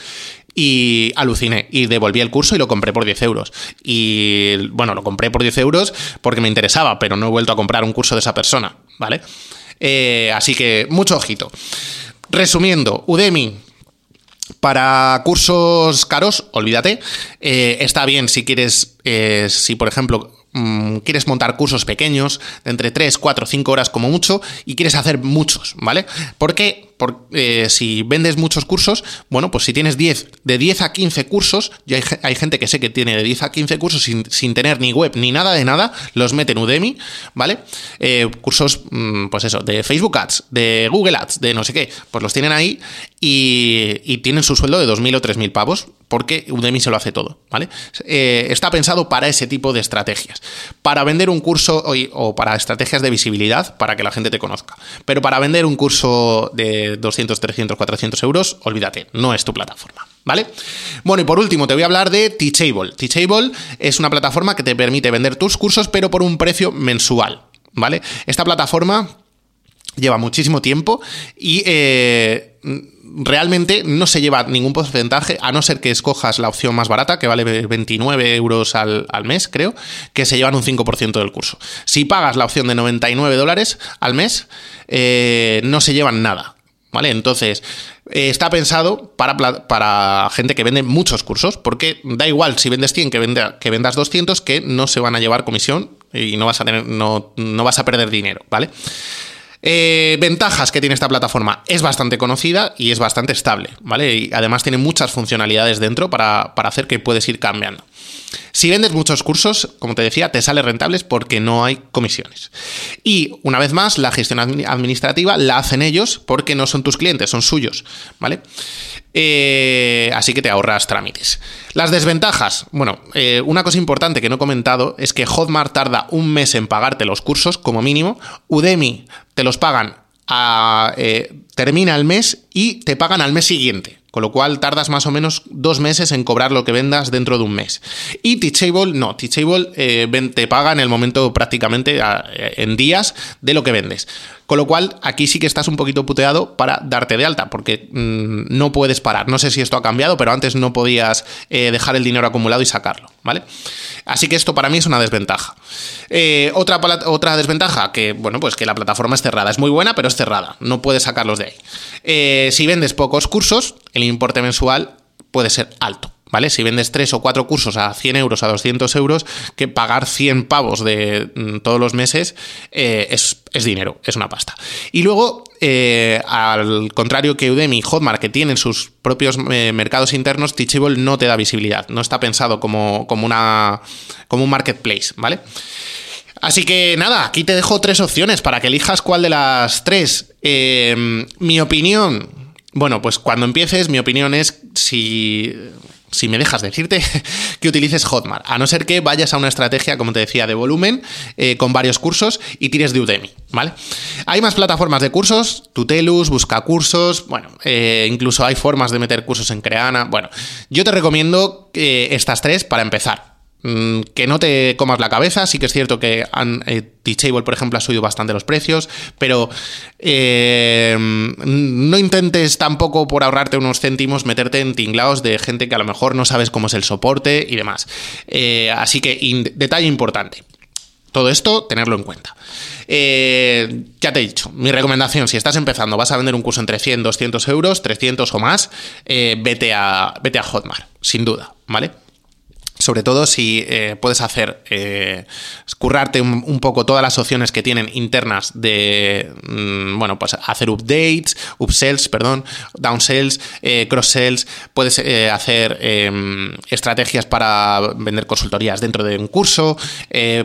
y aluciné y devolví el curso y lo compré por 10 euros. Y bueno, lo compré por 10 euros porque me interesaba, pero no he vuelto a comprar un curso de esa persona, ¿vale? Eh, así que mucho ojito. Resumiendo, Udemy para cursos caros, olvídate. Eh, está bien si quieres, eh, si por ejemplo mm, quieres montar cursos pequeños, de entre 3, 4, 5 horas como mucho, y quieres hacer muchos, ¿vale? Porque eh, si vendes muchos cursos, bueno, pues si tienes 10, de 10 a 15 cursos, ya hay, gente que sé que tiene de 10 a 15 cursos sin, tener ni web ni nada de nada, los mete en Udemy, ¿vale? Eh, cursos, mm, pues eso, de Facebook Ads, de Google Ads, de no sé qué, pues los tienen ahí y, tienen su sueldo de 2.000 o 3.000 pavos, porque Udemy se lo hace todo, ¿vale? Eh, está pensado para ese tipo de estrategias. Para vender un curso o para estrategias de visibilidad, para que la gente te conozca. Pero para vender un curso de 200, 300, 400 euros, olvídate, no es tu plataforma. ¿Vale? Bueno, y por último te voy a hablar de Teachable. Teachable es una plataforma que te permite vender tus cursos, pero por un precio mensual. ¿Vale? Esta plataforma lleva muchísimo tiempo y eh, realmente no se lleva ningún porcentaje, a no ser que escojas la opción más barata, que vale 29 euros al, mes, creo, que se llevan un 5% del curso. Si pagas la opción de 99 dólares al mes, eh, no se llevan nada. ¿Vale? Entonces, eh, está pensado para, para, gente que vende muchos cursos, porque da igual si vendes 100 que, que vendas 200, que no se van a llevar comisión y no vas a, tener, no, no vas a perder dinero, ¿vale? Eh, ventajas que tiene esta plataforma. Es bastante conocida y es bastante estable, ¿vale? Y además tiene muchas funcionalidades dentro para, para hacer que puedes ir cambiando. Si vendes muchos cursos, como te decía, te sale rentables porque no hay comisiones. Y una vez más, la gestión administrativa la hacen ellos porque no son tus clientes, son suyos, ¿vale? Eh, así que te ahorras trámites. Las desventajas. Bueno, eh, una cosa importante que no he comentado es que Hotmart tarda un mes en pagarte los cursos, como mínimo. Udemy te los pagan a, eh, termina el mes y te pagan al mes siguiente. Con lo cual tardas más o menos dos meses en cobrar lo que vendas dentro de un mes. Y Teachable, no, Teachable eh, te paga en el momento prácticamente en días de lo que vendes. Con lo cual, aquí sí que estás un poquito puteado para darte de alta, porque mm, no puedes parar. No sé si esto ha cambiado, pero antes no podías eh, dejar el dinero acumulado y sacarlo, ¿vale? Así que esto para mí es una desventaja. Eh, otra, otra desventaja, que bueno, pues que la plataforma es cerrada. Es muy buena, pero es cerrada. No puedes sacarlos de ahí. Eh, si vendes pocos cursos, el importe mensual puede ser alto. ¿Vale? Si vendes tres o cuatro cursos a 100 euros, a 200 euros, que pagar 100 pavos de mm, todos los meses eh, es, dinero, es una pasta. Y luego, eh, al contrario que Udemy y Hotmart, que tienen sus propios mercados internos, Teachable no te da visibilidad, no está pensado como, como, una, como un marketplace, ¿vale? Así que nada, aquí te dejo tres opciones para que elijas cuál de las tres. Mi opinión, bueno, pues cuando empieces, mi opinión es si si me dejas decirte, que utilices Hotmart, a no ser que vayas a una estrategia, como te decía, de volumen, eh, con varios cursos y tires de Udemy, ¿vale? Hay más plataformas de cursos, Tutelus, Busca Cursos, bueno, eh, incluso hay formas de meter cursos en Creana, bueno, yo te recomiendo eh, estas tres para empezar. Mm, que no te comas la cabeza, sí que es cierto que han, eh, por ejemplo, ha subido bastante los precios, pero eh, no intentes tampoco por ahorrarte unos céntimos meterte en tinglaos de gente que a lo mejor no sabes cómo es el soporte y demás. Eh, así que, detalle importante. Todo esto, tenerlo en cuenta. ya te he dicho, mi recomendación, si estás empezando, vas a vender un curso entre 100, 200 euros, 300 o más, vete, a, vete a Hotmart, sin duda, ¿vale? Sobre todo si eh, puedes hacer, eh, currarte un, poco todas las opciones que tienen internas de, mm, bueno, pues hacer updates, upsells, perdón, downsells, eh, cross-sells, puedes eh, hacer em, estrategias para vender consultorías dentro de un curso,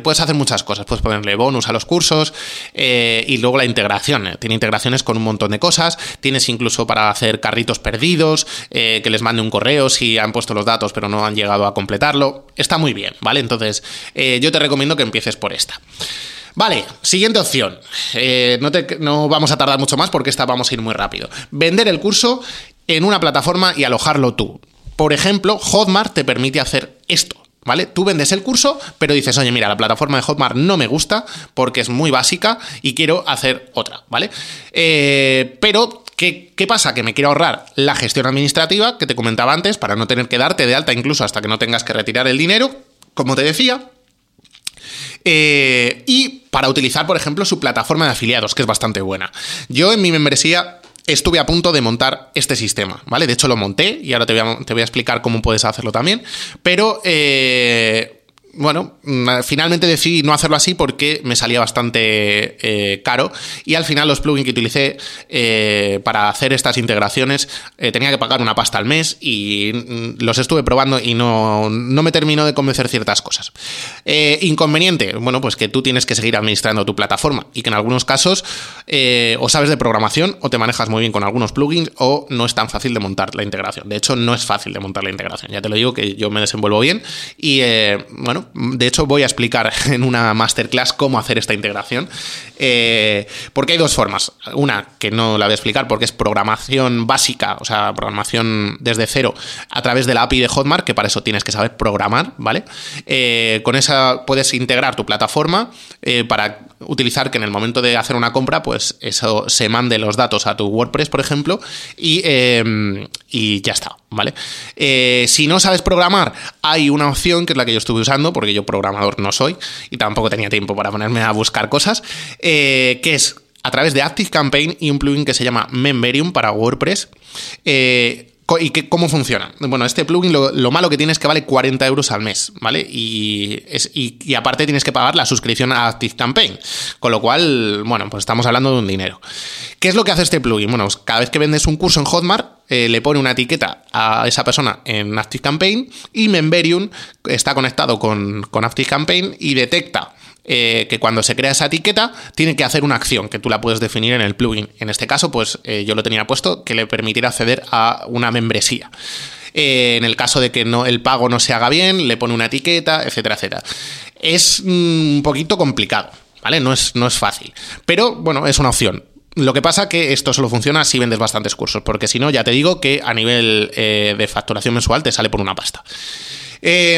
puedes hacer muchas cosas, puedes ponerle bonus a los cursos y luego la integración, tiene integraciones con un montón de cosas, tienes incluso para hacer carritos perdidos, que les mande un correo si han puesto los datos pero no han llegado a completarlo, está muy bien, ¿vale? Entonces, eh, yo te recomiendo que empieces por esta. Vale, siguiente opción. Eh, no, no, vamos a tardar mucho más porque esta vamos a ir muy rápido. Vender el curso en una plataforma y alojarlo tú. Por ejemplo, Hotmart te permite hacer esto. ¿Vale? Tú vendes el curso, pero dices, oye, mira, la plataforma de Hotmart no me gusta porque es muy básica y quiero hacer otra, ¿vale? Eh, pero ¿Qué, pasa? Que me quiero ahorrar la gestión administrativa que te comentaba antes para no tener que darte de alta incluso hasta que no tengas que retirar el dinero, como te decía. Eh, y para utilizar, por ejemplo, su plataforma de afiliados, que es bastante buena. Yo en mi membresía estuve a punto de montar este sistema, ¿vale? De hecho lo monté y ahora te voy a, te voy a explicar cómo puedes hacerlo también. Pero... Eh, bueno, mm, finalmente decidí no hacerlo así porque me salía bastante eh, caro y al final los plugins que utilicé eh, para hacer estas integraciones eh, tenía que pagar una pasta al mes y mm, los estuve probando y no, me terminó de convencer ciertas cosas. inconveniente, bueno, pues que tú tienes que seguir administrando tu plataforma y que en algunos casos o sabes de programación o te manejas muy bien con algunos plugins o no es tan fácil de montar la integración. De hecho, no es fácil de montar la integración. Ya te lo digo que yo me desenvuelvo bien y bueno, de hecho voy a explicar en una masterclass cómo hacer esta integración, eh, porque hay dos formas. Una que no la voy a explicar porque es programación básica, o sea, programación desde cero a través de la API de Hotmart, que para eso tienes que saber programar, ¿vale? Eh, con esa puedes integrar tu plataforma eh, para utilizar que en el momento de hacer una compra, pues eso se mande los datos a tu WordPress, por ejemplo, y, y ya está, ¿vale? si no sabes programar, hay una opción que es la que yo estuve usando, porque yo programador no soy y tampoco tenía tiempo para ponerme a buscar cosas, eh, que es a través de Active Campaign y un plugin que se llama Memberium para WordPress. Eh, ¿Y qué, cómo funciona? Bueno, este plugin lo, malo que tiene es que vale 40 euros al mes, ¿vale? Y, es, y, aparte tienes que pagar la suscripción a ActiveCampaign, con lo cual, bueno, pues estamos hablando de un dinero. ¿Qué es lo que hace este plugin? Bueno, pues cada vez que vendes un curso en Hotmart, eh, le pone una etiqueta a esa persona en ActiveCampaign y Memberium está conectado con, con ActiveCampaign y detecta eh, que cuando se crea esa etiqueta tiene que hacer una acción que tú la puedes definir en el plugin. En este caso, pues eh, yo lo tenía puesto que le permitiera acceder a una membresía. Eh, en el caso de que no, el pago no se haga bien, le pone una etiqueta, etcétera, etcétera. Es mm, un poquito complicado, ¿vale? No es, no es fácil. Pero bueno, es una opción. Lo que pasa que esto solo funciona si vendes bastantes cursos, porque si no, ya te digo que a nivel de facturación mensual te sale por una pasta.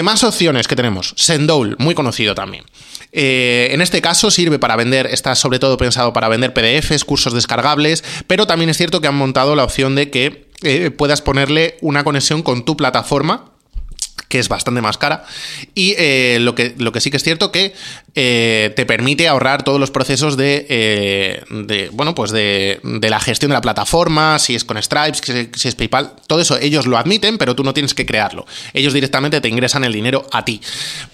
más opciones que tenemos. Sendowl, muy conocido también. Eh, en este caso sirve para vender, está sobre todo pensado para vender PDFs, cursos descargables, pero también es cierto que han montado la opción de que eh, puedas ponerle una conexión con tu plataforma que es bastante más cara. Y eh, lo, que, lo que sí que es cierto que eh, te permite ahorrar todos los procesos de, eh, bueno, pues de, la gestión de la plataforma, si es con Stripes, si es PayPal, todo eso ellos lo admiten, pero tú no tienes que crearlo. Ellos directamente te ingresan el dinero a ti.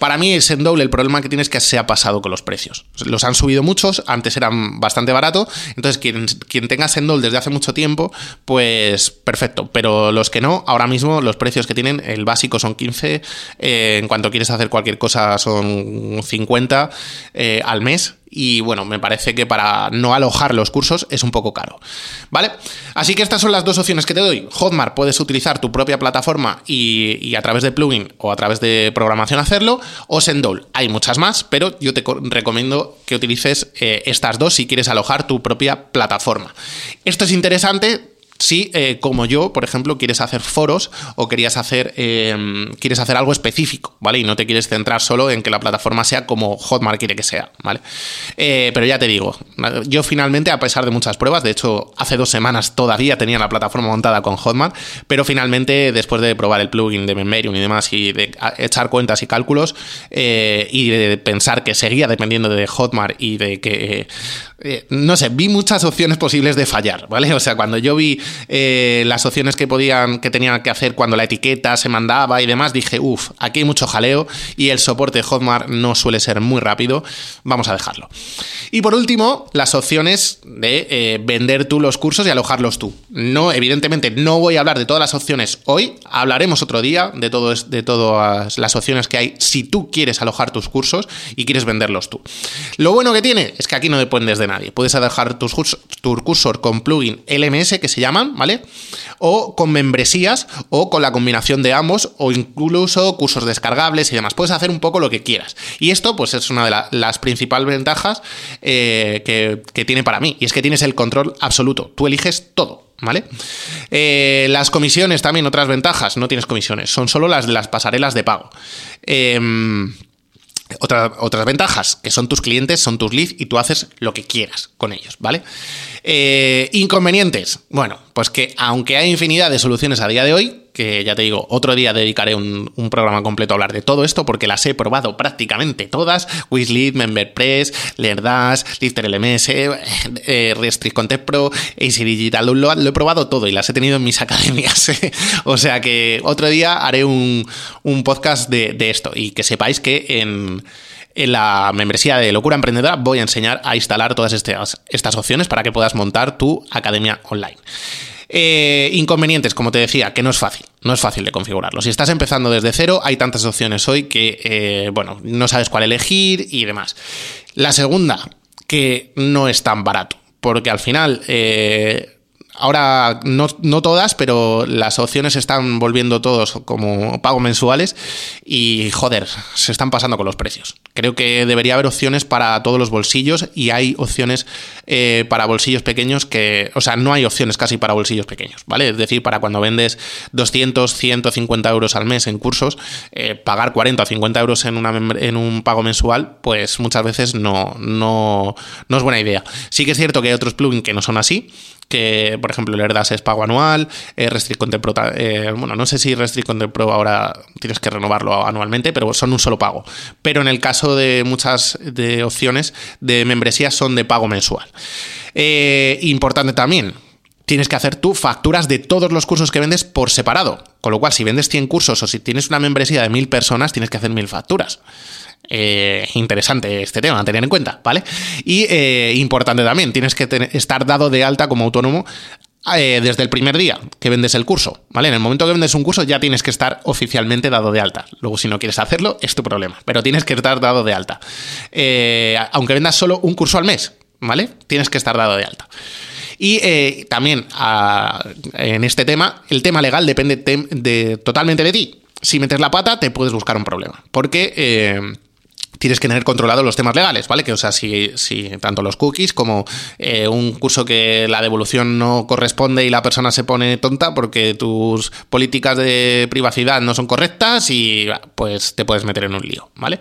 Para mí es en doble el problema que tienes que se ha pasado con los precios. Los han subido muchos, antes eran bastante barato, entonces quien, quien tenga Sendol desde hace mucho tiempo, pues perfecto, pero los que no, ahora mismo los precios que tienen, el básico son 15 eh, en cuanto quieres hacer cualquier cosa son 50 eh, al mes. Y bueno, me parece que para no alojar los cursos es un poco caro. ¿Vale? Así que estas son las dos opciones que te doy. Hotmart puedes utilizar tu propia plataforma y, a través de plugin o a través de programación hacerlo. O Sendol. Hay muchas más, pero yo te recomiendo que utilices eh, estas dos si quieres alojar tu propia plataforma. Esto es interesante si, eh, como yo, por ejemplo, quieres hacer foros o querías hacer, eh, quieres hacer algo específico, ¿vale? Y no te quieres centrar solo en que la plataforma sea como Hotmart quiere que sea, ¿vale? Eh, pero ya te digo, yo finalmente, a pesar de muchas pruebas, de hecho, hace dos semanas todavía tenía la plataforma montada con Hotmart, pero finalmente, después de probar el plugin de Memerium y demás, y de echar cuentas y cálculos, y de pensar que seguía dependiendo de Hotmart y de que no sé, vi muchas opciones posibles de fallar, ¿vale? O sea, cuando yo vi eh, las opciones que podían, que tenían que hacer cuando la etiqueta se mandaba y demás, dije, uff, aquí hay mucho jaleo y el soporte de Hotmart no suele ser muy rápido, vamos a dejarlo. Y por último, las opciones de eh, vender tú los cursos y alojarlos tú. No, evidentemente, no voy a hablar de todas las opciones hoy, hablaremos otro día de, todo, de todas las opciones que hay si tú quieres alojar tus cursos y quieres venderlos tú. Lo bueno que tiene es que aquí no dependes de nadie. Puedes dejar tus tu cursor con plugin LMS que se ¿vale? O con membresías o con la combinación de ambos o incluso cursos descargables y demás. Puedes hacer un poco lo que quieras. Y esto pues es una de las principales ventajas eh, que, tiene para mí. Y es que tienes el control absoluto. Tú eliges todo. ¿Vale? Eh, las comisiones también, otras ventajas, no tienes comisiones, son solo las de las pasarelas de pago. Eh, otras ventajas, que son tus clientes, son tus leads y tú haces lo que quieras con ellos, ¿vale? Eh, inconvenientes. Bueno, pues que aunque hay infinidad de soluciones a día de hoy, que ya te digo, otro día dedicaré un, programa completo a hablar de todo esto porque las he probado prácticamente todas. Wizlead, MemberPress, Lerdash, Lister LMS, eh, Restrict Content Pro, AC Digital, lo, he probado todo y las he tenido en mis academias. o sea que otro día haré un, podcast de, esto y que sepáis que en en la membresía de Locura Emprendedora voy a enseñar a instalar todas estas, estas opciones para que puedas montar tu academia online. Eh, inconvenientes, como te decía, que no es fácil, no es fácil de configurarlo. Si estás empezando desde cero, hay tantas opciones hoy que, eh, bueno, no sabes cuál elegir y demás. La segunda, que no es tan barato, porque al final... Eh, ahora no, todas, pero las opciones están volviendo todos como pago mensuales y joder, se están pasando con los precios. Creo que debería haber opciones para todos los bolsillos y hay opciones eh, para bolsillos pequeños que, o sea, no hay opciones casi para bolsillos pequeños, ¿vale? Es decir, para cuando vendes 200, 150 euros al mes en cursos, eh, pagar 40 o 50 euros en, una, en un pago mensual, pues muchas veces no, no, no es buena idea. Sí que es cierto que hay otros plugins que no son así, que por ejemplo el Erdas es pago anual, eh, Restrict Content Pro, eh, bueno, no sé si Restrict Content Pro ahora tienes que renovarlo anualmente, pero son un solo pago. Pero en el caso de muchas de opciones de membresía son de pago mensual. Eh, importante también, tienes que hacer tú facturas de todos los cursos que vendes por separado. Con lo cual, si vendes 100 cursos o si tienes una membresía de 1000 personas, tienes que hacer 1000 facturas. Eh, interesante este tema a tener en cuenta, ¿vale? Y eh, importante también, tienes que estar dado de alta como autónomo eh, desde el primer día que vendes el curso, ¿vale? En el momento que vendes un curso ya tienes que estar oficialmente dado de alta. Luego, si no quieres hacerlo, es tu problema, pero tienes que estar dado de alta. aunque vendas solo un curso al mes, ¿vale? Tienes que estar dado de alta. Y también en este tema, el tema legal depende de, totalmente de ti. Si metes la pata, te puedes buscar un problema. Porque tienes que tener controlados los temas legales, ¿vale? Que, o sea, si, si tanto los cookies como eh, un curso que la devolución no corresponde y la persona se pone tonta porque tus políticas de privacidad no son correctas y pues te puedes meter en un lío, ¿vale?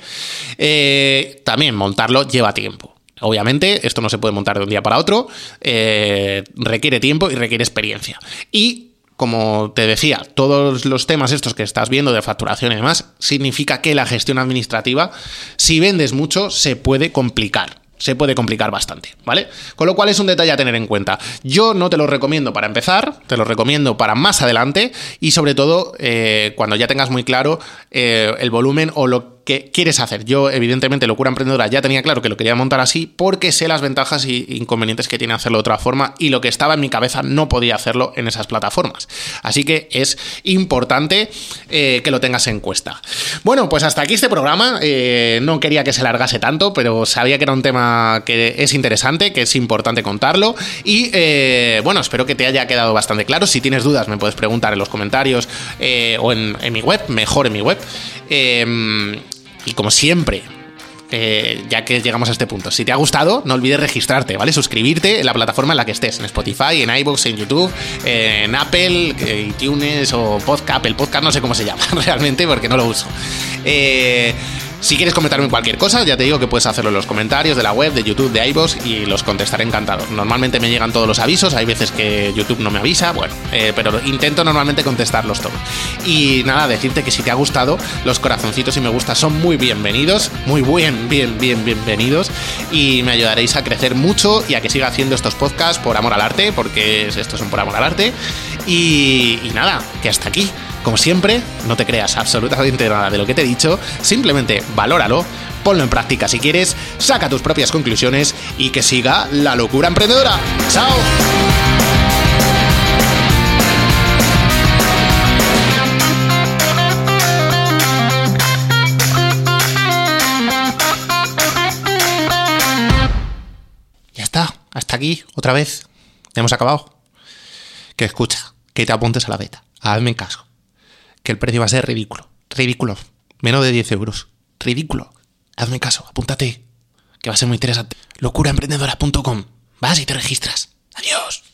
Eh, también montarlo lleva tiempo. Obviamente, esto no se puede montar de un día para otro, eh, requiere tiempo y requiere experiencia. Y como te decía, todos los temas estos que estás viendo de facturación y demás, significa que la gestión administrativa, si vendes mucho, se puede complicar se puede complicar bastante, ¿vale? Con lo cual es un detalle a tener en cuenta. Yo no te lo recomiendo para empezar, te lo recomiendo para más adelante y sobre todo eh, cuando ya tengas muy claro eh, el volumen o lo que quieres hacer. Yo, evidentemente, Locura Emprendedora ya tenía claro que lo quería montar así porque sé las ventajas e inconvenientes que tiene hacerlo de otra forma y lo que estaba en mi cabeza no podía hacerlo en esas plataformas. Así que es importante eh, que lo tengas en cuenta. Bueno, pues hasta aquí este programa. Eh, no quería que se largase tanto, pero sabía que era un tema que es interesante, que es importante contarlo. Y eh, bueno, espero que te haya quedado bastante claro. Si tienes dudas, me puedes preguntar en los comentarios o en, en mi web, mejor en mi web. Y como siempre, eh, ya que llegamos a este punto. Si te ha gustado, no olvides registrarte, ¿vale? Suscribirte en la plataforma en la que estés, en Spotify, en iVoox, en YouTube, en Apple, iTunes o Podcast, el Podcast no sé cómo se llama realmente porque no lo uso. Eh, si quieres comentarme cualquier cosa, ya te digo que puedes hacerlo en los comentarios de la web, de YouTube, de iVoox y los contestaré encantado. Normalmente me llegan todos los avisos, hay veces que YouTube no me avisa, bueno, eh, pero intento normalmente contestarlos todos. Y nada, decirte que si te ha gustado, los corazoncitos y me gusta son muy bienvenidos, muy bien, bien, bien, bienvenidos y me ayudaréis a crecer mucho y a que siga haciendo estos podcasts por amor al arte, porque estos son por amor al arte. y, y nada, que hasta aquí. Como siempre, no te creas absolutamente nada de lo que te he dicho, simplemente valóralo, ponlo en práctica si quieres, saca tus propias conclusiones y que siga la locura emprendedora. ¡Chao! Ya está, hasta aquí, otra vez. Hemos acabado. Que escucha, que te apuntes a la beta. Hazme caso que el precio va a ser ridículo. Ridículo. Menos de 10 euros. Ridículo. Hazme caso, apúntate. Que va a ser muy interesante. Locuraemprendedora.com. Vas y te registras. Adiós.